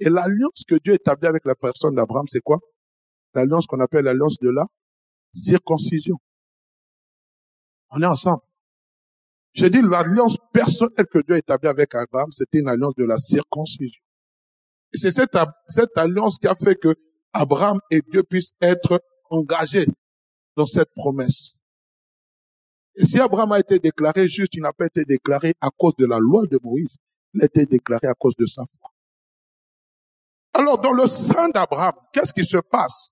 Et l'alliance que Dieu établit avec la personne d'Abraham, c'est quoi? L'alliance qu'on appelle l'alliance de la circoncision. On est ensemble. J'ai dit l'alliance personnelle que Dieu a établie avec Abraham, c'était une alliance de la circoncision. C'est cette, cette alliance qui a fait que Abraham et Dieu puissent être engagés dans cette promesse. Et si Abraham a été déclaré juste, il n'a pas été déclaré à cause de la loi de Moïse, il a été déclaré à cause de sa foi. Alors, dans le sein d'Abraham, qu'est-ce qui se passe?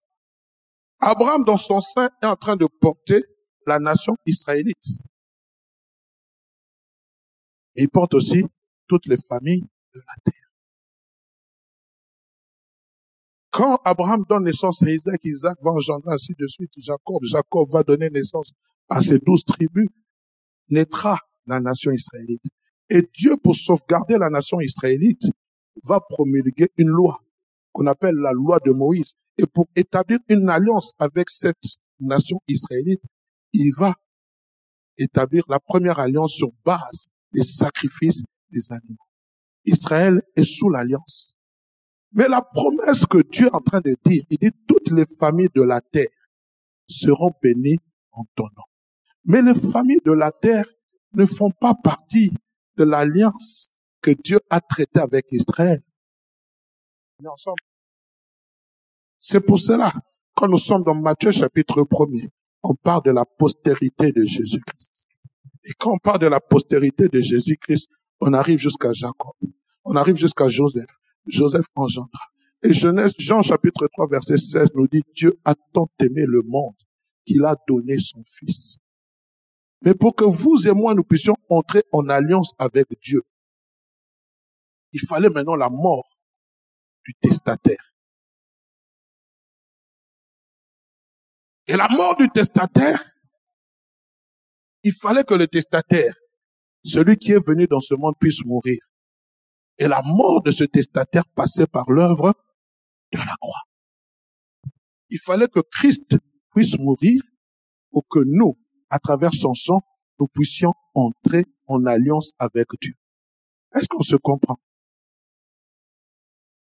Abraham, dans son sein, est en train de porter la nation israélite. Il porte aussi toutes les familles de la terre. Quand Abraham donne naissance à Isaac, Isaac va engendrer ainsi de suite Jacob. Jacob va donner naissance à ses douze tribus. Naîtra la nation israélite. Et Dieu, pour sauvegarder la nation israélite, va promulguer une loi qu'on appelle la loi de Moïse. Et pour établir une alliance avec cette nation israélite, il va établir la première alliance sur base des sacrifices des animaux. Israël est sous l'alliance. Mais la promesse que Dieu est en train de dire, il dit toutes les familles de la terre seront bénies en ton nom. Mais les familles de la terre ne font pas partie de l'alliance que Dieu a traitée avec Israël. ensemble. C'est pour cela, quand nous sommes dans Matthieu chapitre 1er, on parle de la postérité de Jésus-Christ. Et quand on parle de la postérité de Jésus-Christ, on arrive jusqu'à Jacob. On arrive jusqu'à Joseph. Joseph engendra. Et Genèse, Jean chapitre 3 verset 16 nous dit, Dieu a tant aimé le monde qu'il a donné son Fils. Mais pour que vous et moi nous puissions entrer en alliance avec Dieu, il fallait maintenant la mort du testataire. Et la mort du testataire, il fallait que le testataire, celui qui est venu dans ce monde, puisse mourir. Et la mort de ce testataire passait par l'œuvre de la croix. Il fallait que Christ puisse mourir pour que nous, à travers son sang, nous puissions entrer en alliance avec Dieu. Est-ce qu'on se comprend?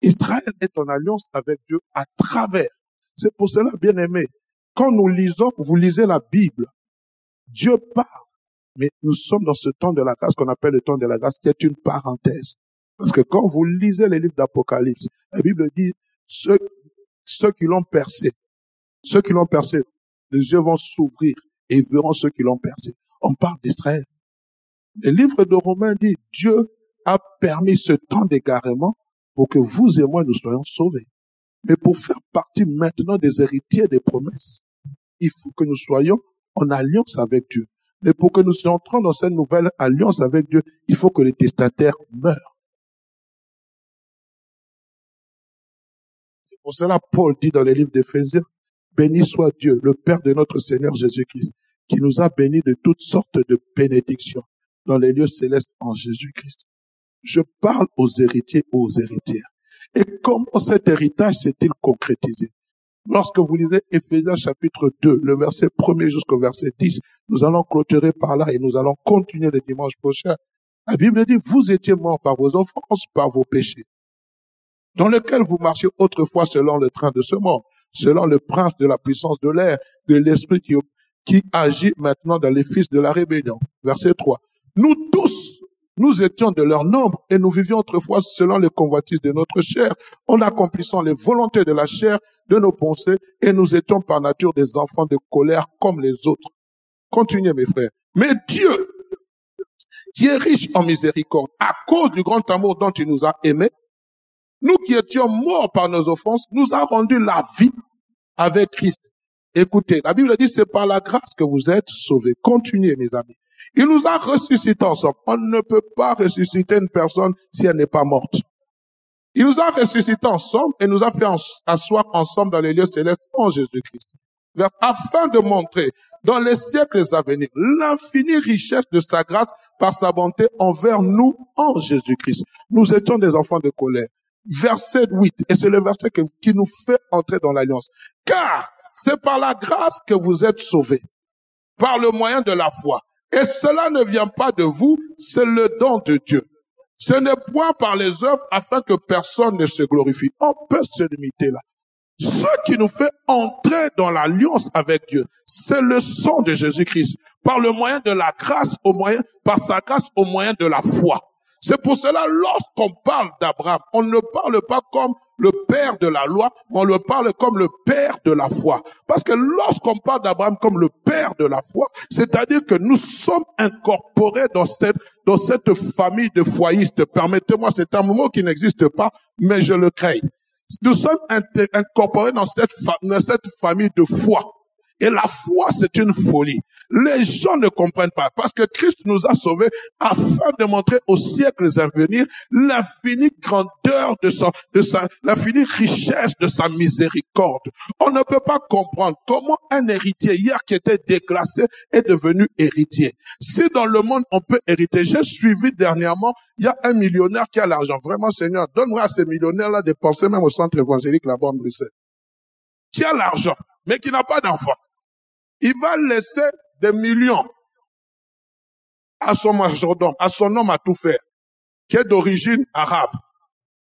Israël est en alliance avec Dieu à travers. C'est pour cela, bien aimé, quand nous lisons, vous lisez la Bible, Dieu parle, mais nous sommes dans ce temps de la grâce qu'on appelle le temps de la grâce, qui est une parenthèse. Parce que quand vous lisez les livres d'Apocalypse, la Bible dit, ceux, ceux qui l'ont percé, ceux qui l'ont percé, les yeux vont s'ouvrir et verront ceux qui l'ont percé. On parle d'Israël. Le livre de Romains dit, Dieu a permis ce temps d'égarement pour que vous et moi nous soyons sauvés. Mais pour faire partie maintenant des héritiers des promesses, il faut que nous soyons en alliance avec Dieu. Mais pour que nous entrons dans cette nouvelle alliance avec Dieu, il faut que les testataires meurent. C'est pour cela Paul dit dans les livres d'Éphésiens, béni soit Dieu, le Père de notre Seigneur Jésus-Christ, qui nous a bénis de toutes sortes de bénédictions dans les lieux célestes en Jésus-Christ. Je parle aux héritiers, aux héritières. Et comment cet héritage s'est-il concrétisé? Lorsque vous lisez Éphésiens chapitre 2, le verset 1 jusqu'au verset 10, nous allons clôturer par là et nous allons continuer le dimanche prochain. La Bible dit, vous étiez morts par vos offenses, par vos péchés, dans lesquels vous marchiez autrefois selon le train de ce monde, selon le prince de la puissance de l'air, de l'esprit qui, qui agit maintenant dans les fils de la rébellion. Verset 3. Nous tous, nous étions de leur nombre et nous vivions autrefois selon les convoitises de notre chair, en accomplissant les volontés de la chair, de nos pensées, et nous étions par nature des enfants de colère comme les autres. Continuez mes frères. Mais Dieu, qui est riche en miséricorde, à cause du grand amour dont il nous a aimés, nous qui étions morts par nos offenses, nous a rendu la vie avec Christ. Écoutez, la Bible dit c'est par la grâce que vous êtes sauvés. Continuez mes amis. Il nous a ressuscités ensemble. On ne peut pas ressusciter une personne si elle n'est pas morte. Il nous a ressuscités ensemble et nous a fait asseoir ensemble dans les lieux célestes en Jésus-Christ. Afin de montrer dans les siècles à venir l'infinie richesse de sa grâce par sa bonté envers nous en Jésus-Christ. Nous étions des enfants de colère. Verset 8, et c'est le verset qui nous fait entrer dans l'alliance. Car c'est par la grâce que vous êtes sauvés, par le moyen de la foi. Et cela ne vient pas de vous, c'est le don de Dieu. Ce n'est point par les œuvres afin que personne ne se glorifie. On peut se limiter là. Ce qui nous fait entrer dans l'alliance avec Dieu, c'est le sang de Jésus-Christ. Par le moyen de la grâce, au moyen, par sa grâce, au moyen de la foi. C'est pour cela, lorsqu'on parle d'Abraham, on ne parle pas comme le père de la loi, on le parle comme le père de la foi. Parce que lorsqu'on parle d'Abraham comme le père de la foi, c'est-à-dire que nous sommes incorporés dans cette, dans cette famille de foyistes. Permettez-moi, c'est un mot qui n'existe pas, mais je le crée. Nous sommes incorporés dans dans cette famille de foi. Et la foi, c'est une folie. Les gens ne comprennent pas parce que Christ nous a sauvés afin de montrer aux siècles à venir l'infinie grandeur de sa, de sa, l'infinie richesse de sa miséricorde. On ne peut pas comprendre comment un héritier hier qui était déclassé est devenu héritier. Si dans le monde on peut hériter, j'ai suivi dernièrement, il y a un millionnaire qui a l'argent. Vraiment, Seigneur, donne-moi à ces millionnaires-là de penser même au centre évangélique là-bas en Bruxelles. Qui a l'argent, mais qui n'a pas d'enfant il va laisser des millions à son majordome, à son homme à tout faire, qui est d'origine arabe.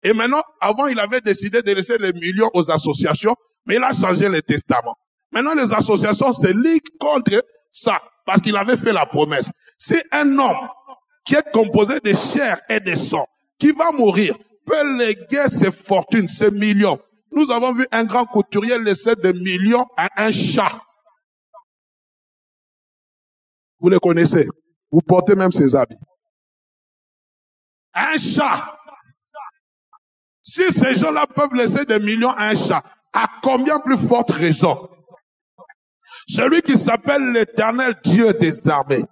Et maintenant, avant, il avait décidé de laisser les millions aux associations, mais il a changé le testament. Maintenant, les associations se liguent contre ça, parce qu'il avait fait la promesse. C'est un homme qui est composé de chair et de sang, qui va mourir, peut léguer ses fortunes, ses millions. Nous avons vu un grand couturier laisser des millions à un chat. Vous les connaissez. Vous portez même ses habits. Un chat. Si ces gens-là peuvent laisser des millions à un chat, à combien plus forte raison? Celui qui s'appelle l'éternel Dieu des armées,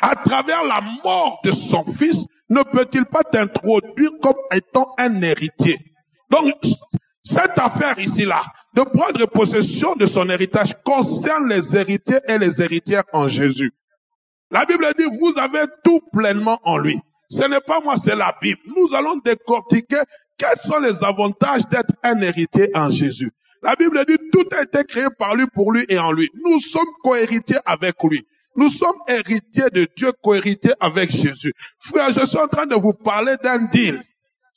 à travers la mort de son fils, ne peut-il pas t'introduire comme étant un héritier? Donc, cette affaire ici-là, de prendre possession de son héritage, concerne les héritiers et les héritières en Jésus. La Bible dit, vous avez tout pleinement en lui. Ce n'est pas moi, c'est la Bible. Nous allons décortiquer quels sont les avantages d'être un héritier en Jésus. La Bible dit tout a été créé par lui, pour lui et en lui. Nous sommes cohéritiers avec lui. Nous sommes héritiers de Dieu, cohéritiers avec Jésus. Frère, je suis en train de vous parler d'un deal.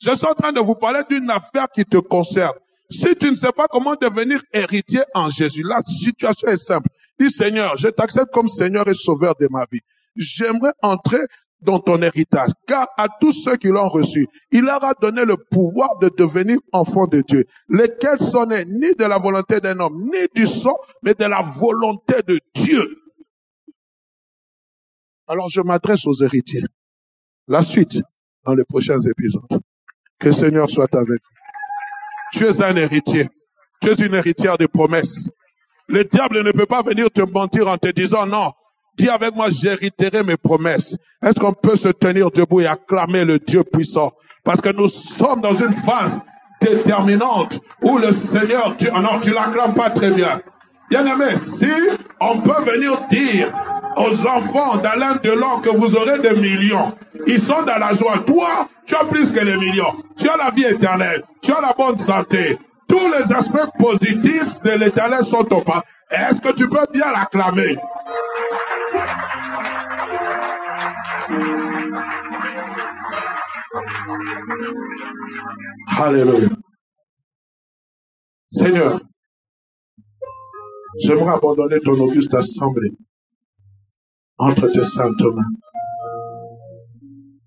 Je suis en train de vous parler d'une affaire qui te concerne. Si tu ne sais pas comment devenir héritier en Jésus, la situation est simple. Dis Seigneur, je t'accepte comme Seigneur et Sauveur de ma vie. J'aimerais entrer dans ton héritage, car à tous ceux qui l'ont reçu, il leur a donné le pouvoir de devenir enfants de Dieu, lesquels sont nés ni de la volonté d'un homme, ni du sang, mais de la volonté de Dieu. Alors je m'adresse aux héritiers. La suite dans les prochains épisodes. Que le Seigneur soit avec vous. Tu es un héritier. Tu es une héritière de promesses. Le diable ne peut pas venir te mentir en te disant non. Dis avec moi, j'hériterai mes promesses. Est-ce qu'on peut se tenir debout et acclamer le Dieu puissant? Parce que nous sommes dans une phase déterminante où le Seigneur, tu, oh non, tu l'acclames pas très bien. Bien aimé, si on peut venir dire aux enfants d'Alain Delon que vous aurez des millions, ils sont dans la joie. Toi, tu as plus que les millions. Tu as la vie éternelle. Tu as la bonne santé. Tous les aspects positifs de l'éternel sont au pas. Est-ce que tu peux bien l'acclamer? Alléluia. Seigneur, j'aimerais abandonner ton auguste assemblée entre tes saintes mains.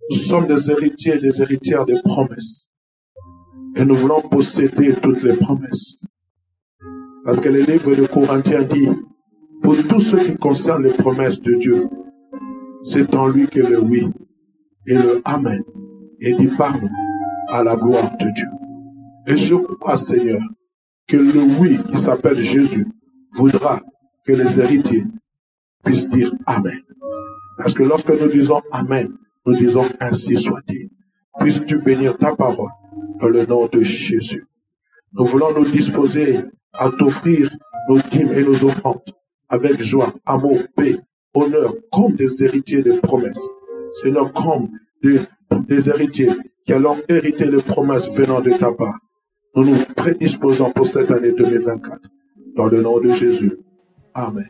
Nous sommes des héritiers et des héritières des promesses. Et nous voulons posséder toutes les promesses. Parce que le livre de Corinthiens dit, pour tout ce qui concerne les promesses de Dieu, c'est en lui que le oui et le Amen est dit par nous à la gloire de Dieu. Et je crois, Seigneur, que le oui qui s'appelle Jésus voudra que les héritiers puissent dire Amen. Parce que lorsque nous disons Amen, nous disons ainsi soit-il. Puisses-tu bénir ta parole dans le nom de Jésus. Nous voulons nous disposer à t'offrir nos dîmes et nos offrandes avec joie, amour, paix, honneur, comme des héritiers de promesses. Seigneur, comme des, des héritiers qui allons hériter les promesses venant de ta part. Nous nous prédisposons pour cette année 2024. Dans le nom de Jésus. Amen.